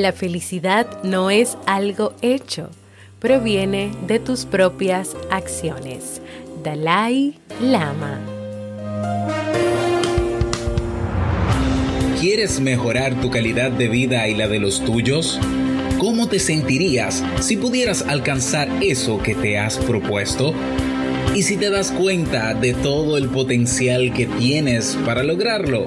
La felicidad no es algo hecho, proviene de tus propias acciones. Dalai Lama. ¿Quieres mejorar tu calidad de vida y la de los tuyos? ¿Cómo te sentirías si pudieras alcanzar eso que te has propuesto? ¿Y si te das cuenta de todo el potencial que tienes para lograrlo?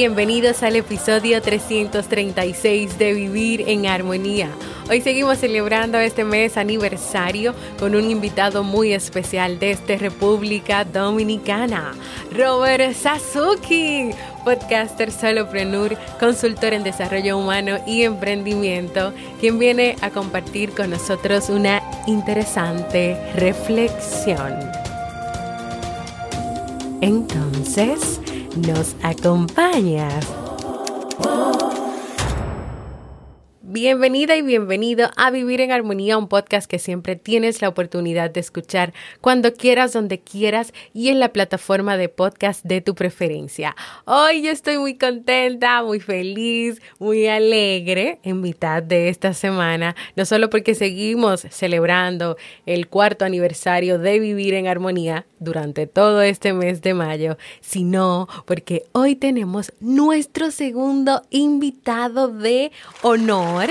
Bienvenidos al episodio 336 de Vivir en Armonía. Hoy seguimos celebrando este mes aniversario con un invitado muy especial desde República Dominicana, Robert Sasuki, podcaster soloprenur, consultor en desarrollo humano y emprendimiento, quien viene a compartir con nosotros una interesante reflexión. Entonces, nos acompañas. Bienvenida y bienvenido a Vivir en Armonía, un podcast que siempre tienes la oportunidad de escuchar cuando quieras, donde quieras y en la plataforma de podcast de tu preferencia. Hoy yo estoy muy contenta, muy feliz, muy alegre en mitad de esta semana, no solo porque seguimos celebrando el cuarto aniversario de Vivir en Armonía durante todo este mes de mayo, sino porque hoy tenemos nuestro segundo invitado de honor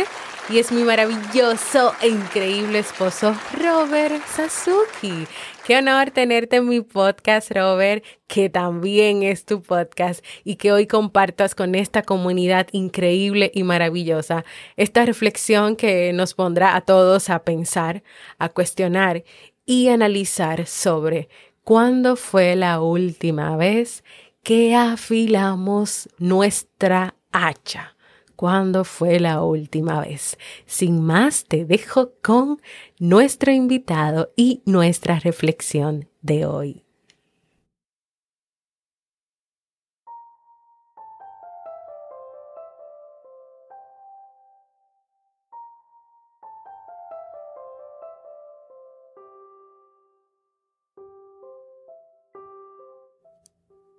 y es mi maravilloso e increíble esposo Robert Sasuki. Qué honor tenerte en mi podcast, Robert, que también es tu podcast y que hoy compartas con esta comunidad increíble y maravillosa esta reflexión que nos pondrá a todos a pensar, a cuestionar y analizar sobre cuándo fue la última vez que afilamos nuestra hacha cuándo fue la última vez. Sin más, te dejo con nuestro invitado y nuestra reflexión de hoy.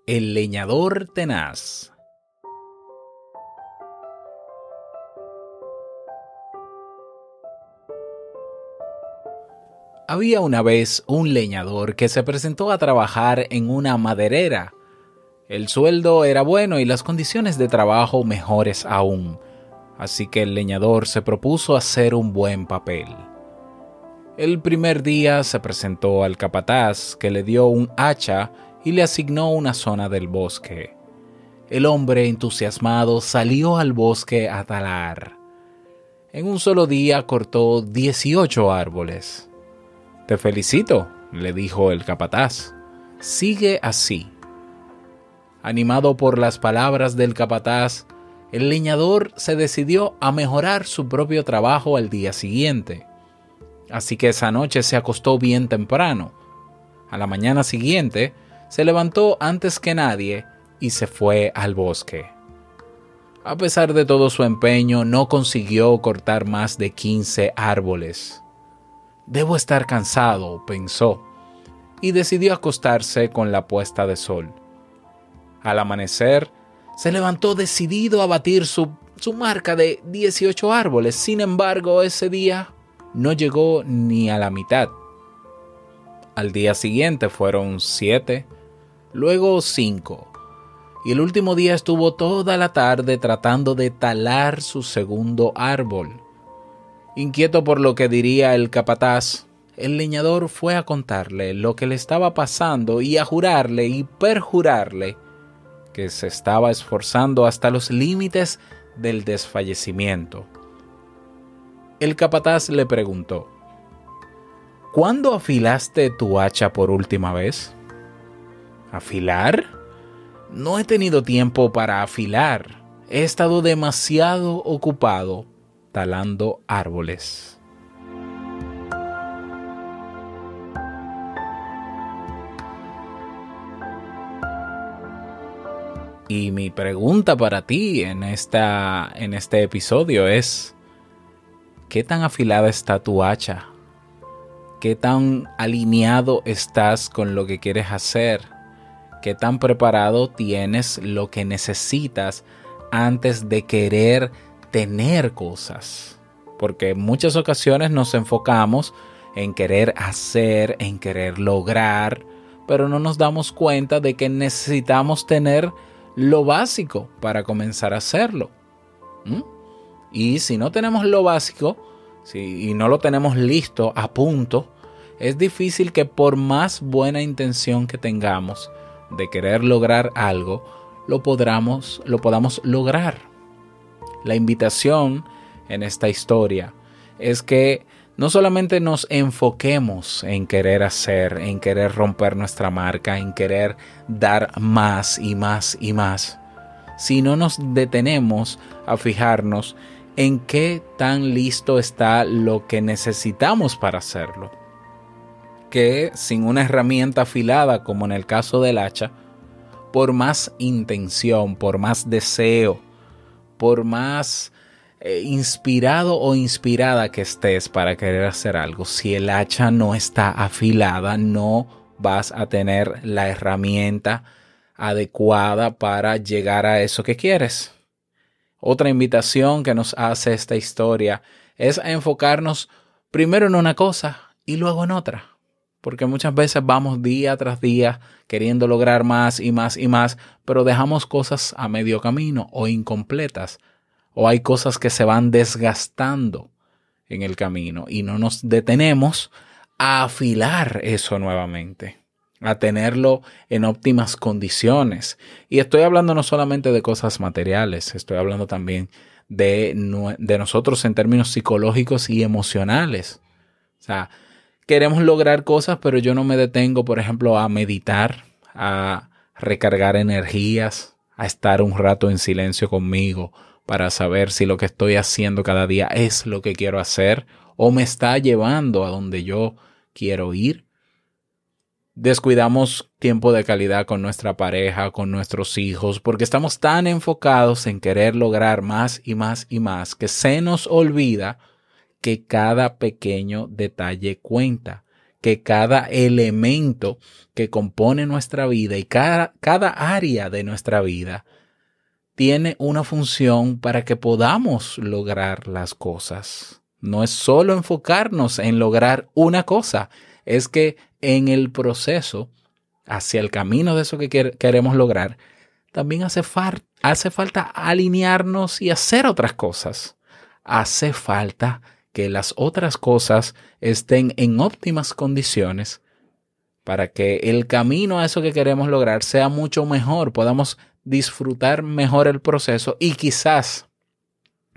El leñador tenaz. Había una vez un leñador que se presentó a trabajar en una maderera. El sueldo era bueno y las condiciones de trabajo mejores aún, así que el leñador se propuso hacer un buen papel. El primer día se presentó al capataz que le dio un hacha y le asignó una zona del bosque. El hombre entusiasmado salió al bosque a talar. En un solo día cortó 18 árboles. Te felicito, le dijo el capataz. Sigue así. Animado por las palabras del capataz, el leñador se decidió a mejorar su propio trabajo al día siguiente. Así que esa noche se acostó bien temprano. A la mañana siguiente, se levantó antes que nadie y se fue al bosque. A pesar de todo su empeño, no consiguió cortar más de 15 árboles. Debo estar cansado, pensó, y decidió acostarse con la puesta de sol. Al amanecer, se levantó decidido a batir su, su marca de 18 árboles. Sin embargo, ese día no llegó ni a la mitad. Al día siguiente fueron siete, luego cinco, y el último día estuvo toda la tarde tratando de talar su segundo árbol Inquieto por lo que diría el capataz, el leñador fue a contarle lo que le estaba pasando y a jurarle y perjurarle que se estaba esforzando hasta los límites del desfallecimiento. El capataz le preguntó, ¿Cuándo afilaste tu hacha por última vez? ¿Afilar? No he tenido tiempo para afilar. He estado demasiado ocupado talando árboles. Y mi pregunta para ti en, esta, en este episodio es, ¿qué tan afilada está tu hacha? ¿Qué tan alineado estás con lo que quieres hacer? ¿Qué tan preparado tienes lo que necesitas antes de querer tener cosas? Porque en muchas ocasiones nos enfocamos en querer hacer, en querer lograr, pero no nos damos cuenta de que necesitamos tener lo básico para comenzar a hacerlo. Y si no tenemos lo básico si, y no lo tenemos listo a punto, es difícil que por más buena intención que tengamos de querer lograr algo, lo, podamos, lo podamos lograr. La invitación en esta historia es que no solamente nos enfoquemos en querer hacer, en querer romper nuestra marca, en querer dar más y más y más, sino nos detenemos a fijarnos en qué tan listo está lo que necesitamos para hacerlo. Que sin una herramienta afilada, como en el caso del hacha, por más intención, por más deseo, por más eh, inspirado o inspirada que estés para querer hacer algo, si el hacha no está afilada, no vas a tener la herramienta adecuada para llegar a eso que quieres. Otra invitación que nos hace esta historia es a enfocarnos primero en una cosa y luego en otra. Porque muchas veces vamos día tras día queriendo lograr más y más y más, pero dejamos cosas a medio camino o incompletas o hay cosas que se van desgastando en el camino y no nos detenemos a afilar eso nuevamente, a tenerlo en óptimas condiciones. Y estoy hablando no solamente de cosas materiales, estoy hablando también de, de nosotros en términos psicológicos y emocionales. O sea, queremos lograr cosas, pero yo no me detengo, por ejemplo, a meditar, a recargar energías, a estar un rato en silencio conmigo, para saber si lo que estoy haciendo cada día es lo que quiero hacer o me está llevando a donde yo quiero ir. Descuidamos tiempo de calidad con nuestra pareja, con nuestros hijos, porque estamos tan enfocados en querer lograr más y más y más que se nos olvida que cada pequeño detalle cuenta, que cada elemento que compone nuestra vida y cada, cada área de nuestra vida tiene una función para que podamos lograr las cosas. No es solo enfocarnos en lograr una cosa, es que en el proceso hacia el camino de eso que queremos lograr, también hace, hace falta alinearnos y hacer otras cosas. Hace falta que las otras cosas estén en óptimas condiciones para que el camino a eso que queremos lograr sea mucho mejor, podamos disfrutar mejor el proceso y quizás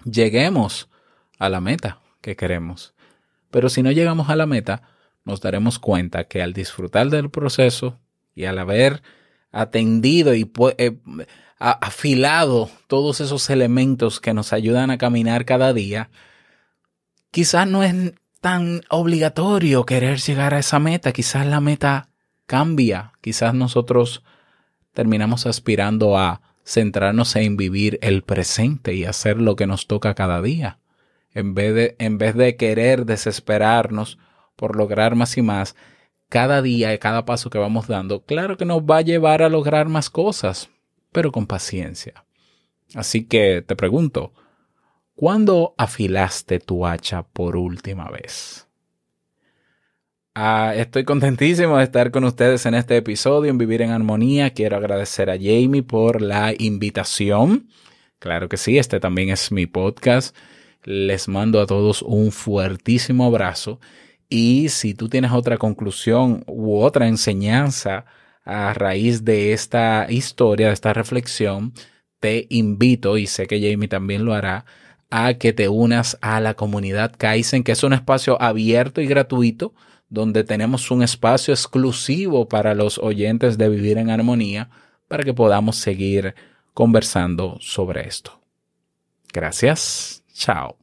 lleguemos a la meta que queremos. Pero si no llegamos a la meta, nos daremos cuenta que al disfrutar del proceso y al haber atendido y eh, afilado todos esos elementos que nos ayudan a caminar cada día, quizás no es tan obligatorio querer llegar a esa meta, quizás la meta cambia, quizás nosotros terminamos aspirando a centrarnos en vivir el presente y hacer lo que nos toca cada día. En vez de, en vez de querer desesperarnos por lograr más y más, cada día y cada paso que vamos dando, claro que nos va a llevar a lograr más cosas, pero con paciencia. Así que te pregunto, ¿cuándo afilaste tu hacha por última vez? Ah, estoy contentísimo de estar con ustedes en este episodio en Vivir en Armonía. Quiero agradecer a Jamie por la invitación. Claro que sí, este también es mi podcast. Les mando a todos un fuertísimo abrazo y si tú tienes otra conclusión u otra enseñanza a raíz de esta historia, de esta reflexión, te invito, y sé que Jamie también lo hará, a que te unas a la comunidad Kaizen, que es un espacio abierto y gratuito, donde tenemos un espacio exclusivo para los oyentes de Vivir en Armonía, para que podamos seguir conversando sobre esto. Gracias. Chao.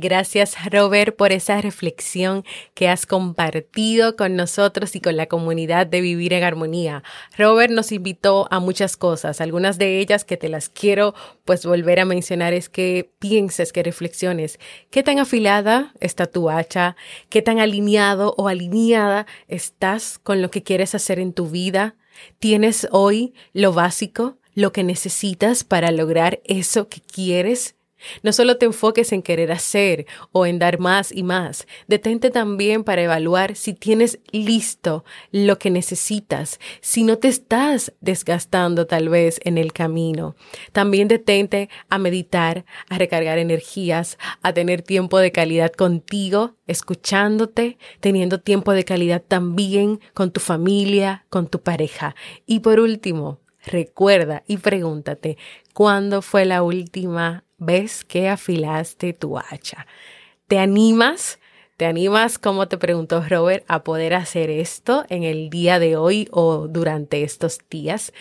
Gracias Robert por esa reflexión que has compartido con nosotros y con la comunidad de Vivir en Armonía. Robert nos invitó a muchas cosas, algunas de ellas que te las quiero pues volver a mencionar es que pienses, que reflexiones, qué tan afilada está tu hacha, qué tan alineado o alineada estás con lo que quieres hacer en tu vida. ¿Tienes hoy lo básico, lo que necesitas para lograr eso que quieres? No solo te enfoques en querer hacer o en dar más y más, detente también para evaluar si tienes listo lo que necesitas, si no te estás desgastando tal vez en el camino. También detente a meditar, a recargar energías, a tener tiempo de calidad contigo, escuchándote, teniendo tiempo de calidad también con tu familia, con tu pareja. Y por último, recuerda y pregúntate, ¿cuándo fue la última ves que afilaste tu hacha. ¿Te animas? ¿Te animas, como te preguntó Robert, a poder hacer esto en el día de hoy o durante estos días?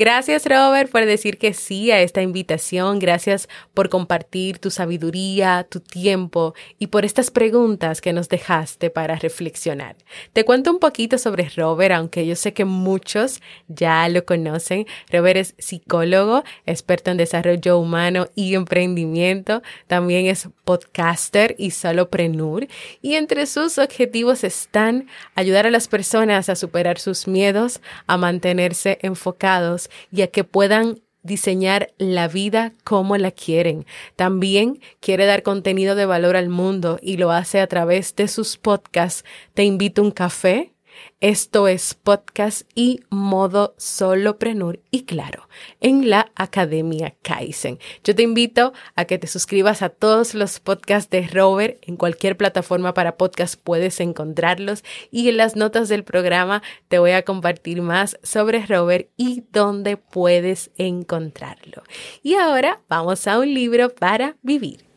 Gracias, Robert, por decir que sí a esta invitación. Gracias por compartir tu sabiduría, tu tiempo y por estas preguntas que nos dejaste para reflexionar. Te cuento un poquito sobre Robert, aunque yo sé que muchos ya lo conocen. Robert es psicólogo, experto en desarrollo humano y emprendimiento. También es podcaster y soloprenur. Y entre sus objetivos están ayudar a las personas a superar sus miedos, a mantenerse enfocados y a que puedan diseñar la vida como la quieren. También quiere dar contenido de valor al mundo y lo hace a través de sus podcasts. Te invito a un café esto es podcast y modo soloprenur y claro, en la Academia Kaizen. Yo te invito a que te suscribas a todos los podcasts de Robert. En cualquier plataforma para podcast puedes encontrarlos y en las notas del programa te voy a compartir más sobre Robert y dónde puedes encontrarlo. Y ahora vamos a un libro para vivir.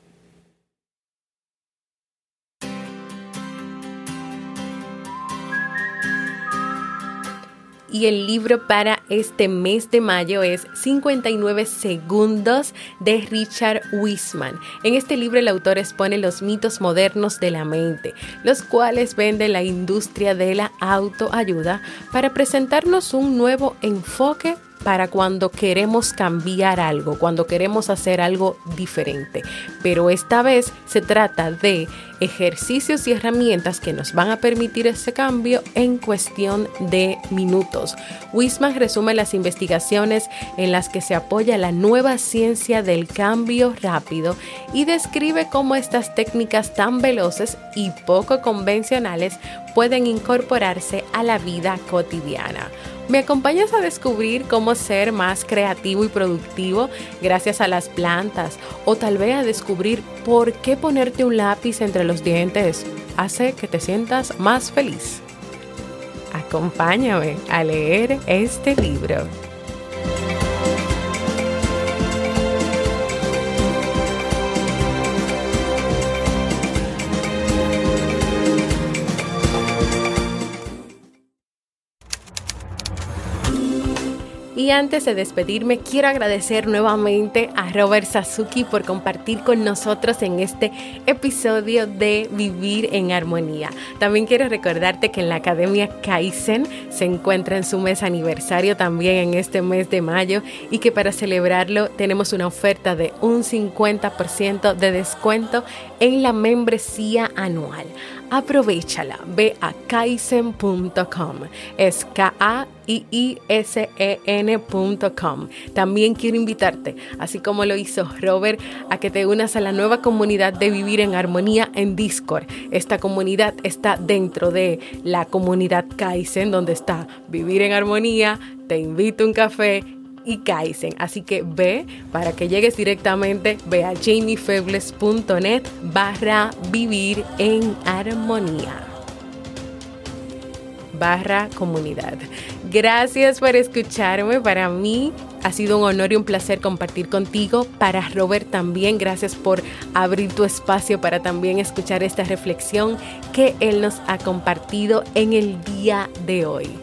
Y el libro para este mes de mayo es 59 segundos de Richard Wiseman. En este libro el autor expone los mitos modernos de la mente, los cuales vende la industria de la autoayuda para presentarnos un nuevo enfoque para cuando queremos cambiar algo, cuando queremos hacer algo diferente. Pero esta vez se trata de ejercicios y herramientas que nos van a permitir ese cambio en cuestión de minutos. Wisman resume las investigaciones en las que se apoya la nueva ciencia del cambio rápido y describe cómo estas técnicas tan veloces y poco convencionales pueden incorporarse a la vida cotidiana. ¿Me acompañas a descubrir cómo ser más creativo y productivo gracias a las plantas? O tal vez a descubrir por qué ponerte un lápiz entre los dientes hace que te sientas más feliz. Acompáñame a leer este libro. Y antes de despedirme, quiero agradecer nuevamente a Robert Sasuki por compartir con nosotros en este episodio de Vivir en Armonía. También quiero recordarte que en la Academia Kaizen se encuentra en su mes aniversario también en este mes de mayo y que para celebrarlo tenemos una oferta de un 50% de descuento en la membresía anual. Aprovechala, ve a kaizen.com. Es K-A-I-I-S-E-N.com. También quiero invitarte, así como lo hizo Robert, a que te unas a la nueva comunidad de Vivir en Armonía en Discord. Esta comunidad está dentro de la comunidad Kaizen, donde está Vivir en Armonía, te invito a un café y Kaizen. Así que ve para que llegues directamente, ve a jamiefebles.net barra vivir en armonía barra comunidad. Gracias por escucharme. Para mí ha sido un honor y un placer compartir contigo. Para Robert también, gracias por abrir tu espacio para también escuchar esta reflexión que él nos ha compartido en el día de hoy.